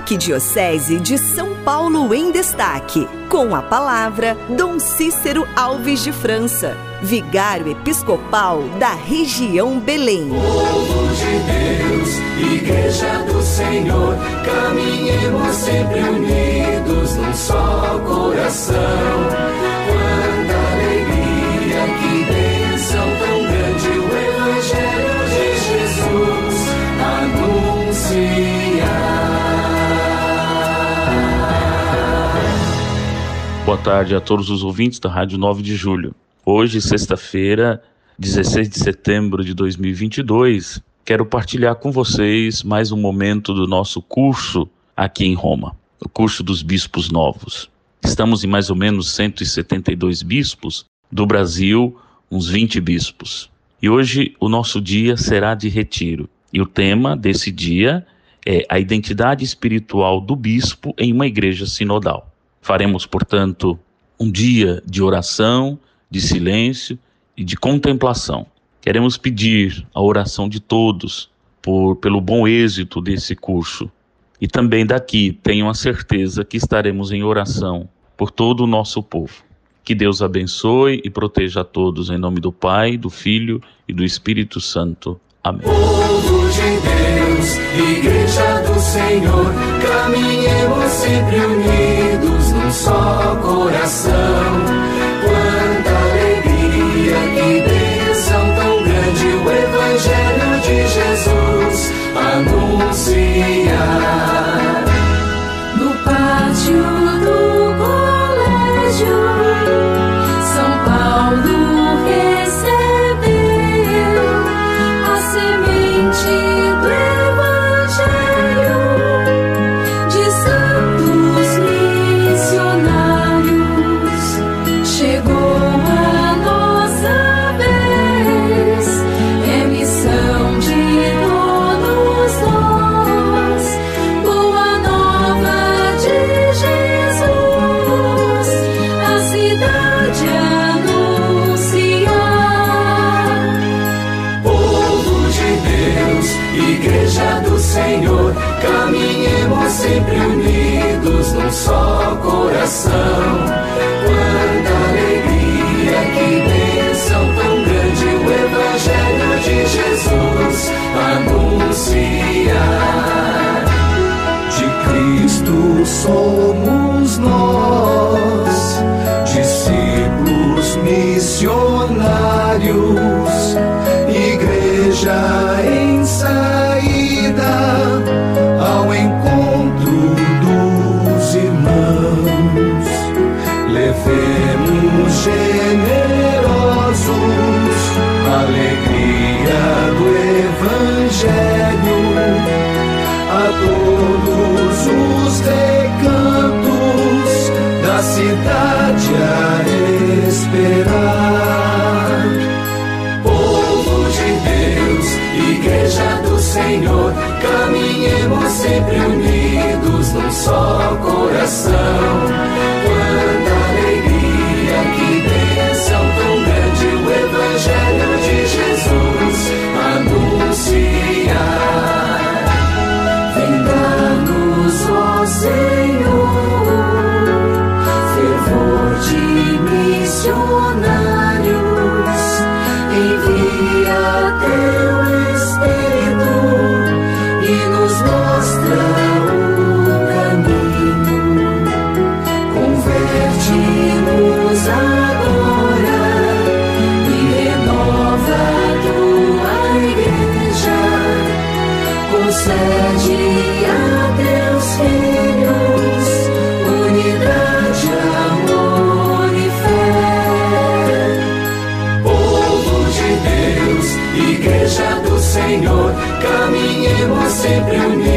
Arquidiocese de São Paulo em Destaque. Com a palavra, Dom Cícero Alves de França, vigário episcopal da região Belém. Povo de Deus, Igreja do Senhor, caminhemos sempre unidos num só coração. Boa tarde a todos os ouvintes da Rádio 9 de Julho. Hoje, sexta-feira, 16 de setembro de 2022, quero partilhar com vocês mais um momento do nosso curso aqui em Roma, o curso dos bispos novos. Estamos em mais ou menos 172 bispos, do Brasil, uns 20 bispos. E hoje o nosso dia será de retiro. E o tema desse dia é a identidade espiritual do bispo em uma igreja sinodal. Faremos, portanto, um dia de oração, de silêncio e de contemplação. Queremos pedir a oração de todos por, pelo bom êxito desse curso. E também daqui tenham a certeza que estaremos em oração por todo o nosso povo. Que Deus abençoe e proteja a todos, em nome do Pai, do Filho e do Espírito Santo. Amém. Povo de Deus, Igreja do Senhor, caminhemos sempre unidos sempre unidos num só coração. Quanta alegria, que bênção tão grande o Evangelho de Jesus anunciar. De Cristo somos nós, discípulos missionários, igreja Levemos generosos a alegria do Evangelho a todos os recantos da cidade a esperar. Povo de Deus, Igreja do Senhor, caminhemos sempre unidos num só coração. Missionários. Caminhemos sempre